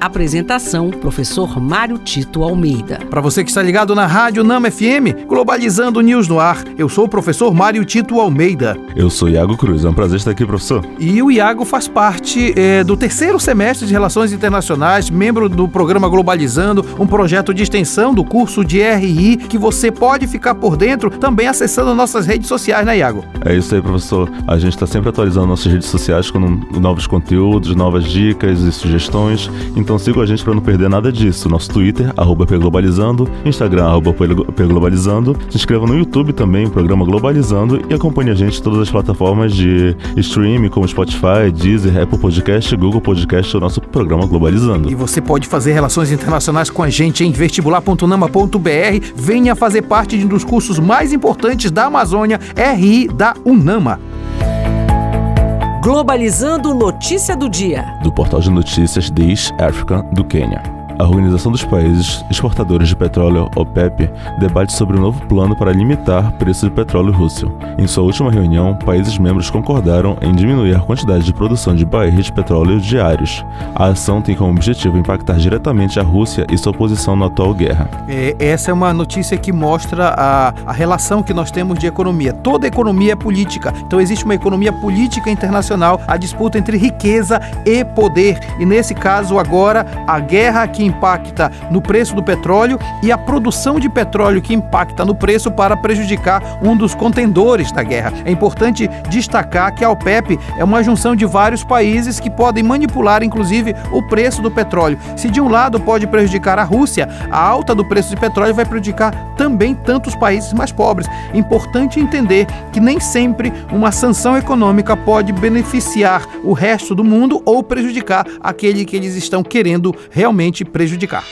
Apresentação: Professor Mário Tito Almeida. Para você que está ligado na Rádio Nama FM, Globalizando News no ar, eu sou o professor Mário Tito Almeida. Eu sou Iago Cruz, é um prazer estar aqui, professor. E o Iago faz parte é, do terceiro semestre de Relações Internacionais, membro do programa Globalizando, um projeto de extensão do curso de RI que você pode ficar por dentro também acessando nossas redes sociais, né, Iago? É isso aí, professor. A gente está sempre atualizando nossas redes sociais com novos conteúdos, novas dicas e sugestões. Então, então siga a gente para não perder nada disso. Nosso Twitter, arroba Globalizando, Instagram, arroba Globalizando. Se inscreva no YouTube também, programa Globalizando, e acompanhe a gente em todas as plataformas de streaming, como Spotify, Deezer, Apple Podcast, Google Podcast, o nosso programa Globalizando. E você pode fazer relações internacionais com a gente em vestibular.unama.br. Venha fazer parte de um dos cursos mais importantes da Amazônia, RI da Unama. Globalizando Notícia do Dia. Do portal de notícias The East African do Quênia. A Organização dos Países Exportadores de Petróleo, OPEP, debate sobre um novo plano para limitar preço de petróleo russo. Em sua última reunião, países membros concordaram em diminuir a quantidade de produção de barris de petróleo diários. A ação tem como objetivo impactar diretamente a Rússia e sua posição na atual guerra. É, essa é uma notícia que mostra a, a relação que nós temos de economia. Toda economia é política, então existe uma economia política internacional, a disputa entre riqueza e poder. E nesse caso, agora, a guerra que impacta no preço do petróleo e a produção de petróleo que impacta no preço para prejudicar um dos contendores da guerra. É importante destacar que a OPEP é uma junção de vários países que podem manipular, inclusive, o preço do petróleo. Se de um lado pode prejudicar a Rússia, a alta do preço de petróleo vai prejudicar também tantos países mais pobres. É importante entender que nem sempre uma sanção econômica pode beneficiar o resto do mundo ou prejudicar aquele que eles estão querendo realmente prejudicar prejudicar.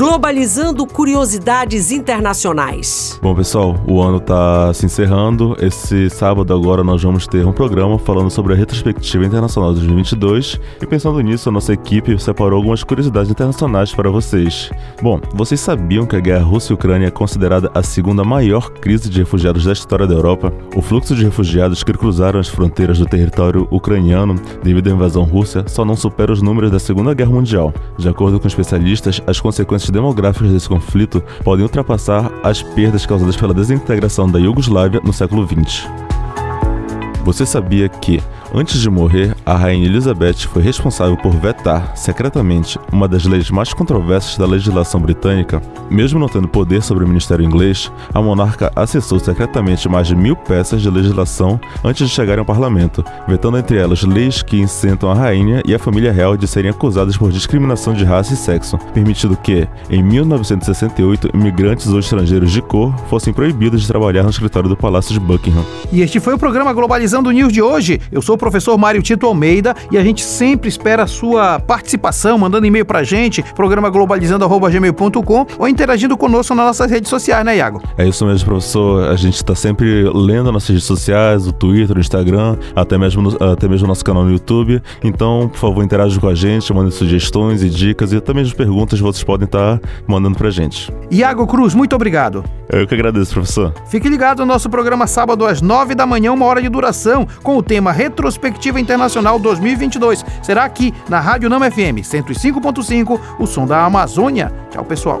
Globalizando curiosidades internacionais. Bom, pessoal, o ano está se encerrando. Esse sábado agora nós vamos ter um programa falando sobre a retrospectiva internacional de 2022 e pensando nisso, a nossa equipe separou algumas curiosidades internacionais para vocês. Bom, vocês sabiam que a guerra Rússia-Ucrânia é considerada a segunda maior crise de refugiados da história da Europa? O fluxo de refugiados que cruzaram as fronteiras do território ucraniano devido à invasão russa só não supera os números da Segunda Guerra Mundial. De acordo com especialistas, as consequências demográficos desse conflito podem ultrapassar as perdas causadas pela desintegração da Iugoslávia no século XX. Você sabia que Antes de morrer, a rainha Elizabeth foi responsável por vetar, secretamente, uma das leis mais controversas da legislação britânica. Mesmo não tendo poder sobre o ministério inglês, a monarca acessou secretamente mais de mil peças de legislação antes de chegarem ao parlamento, vetando entre elas leis que isentam a rainha e a família real de serem acusadas por discriminação de raça e sexo, permitindo que, em 1968, imigrantes ou estrangeiros de cor fossem proibidos de trabalhar no escritório do Palácio de Buckingham. E este foi o programa Globalizando News de hoje. Eu sou professor Mário Tito Almeida e a gente sempre espera a sua participação, mandando e-mail pra gente, programa globalizando.gmail.com ou interagindo conosco nas nossas redes sociais, né, Iago? É isso mesmo, professor. A gente está sempre lendo nossas redes sociais, o Twitter, o Instagram, até mesmo, até mesmo o nosso canal no YouTube. Então, por favor, interaja com a gente, mandem sugestões e dicas e até mesmo perguntas que vocês podem estar mandando pra gente. Iago Cruz, muito obrigado. Eu que agradeço, professor. Fique ligado no nosso programa sábado às nove da manhã, uma hora de duração, com o tema Retrospectiva Internacional 2022. Será aqui na Rádio Nama FM 105.5, o som da Amazônia. Tchau, pessoal.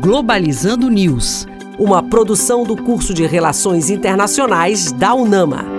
Globalizando News, uma produção do curso de Relações Internacionais da UNAMA.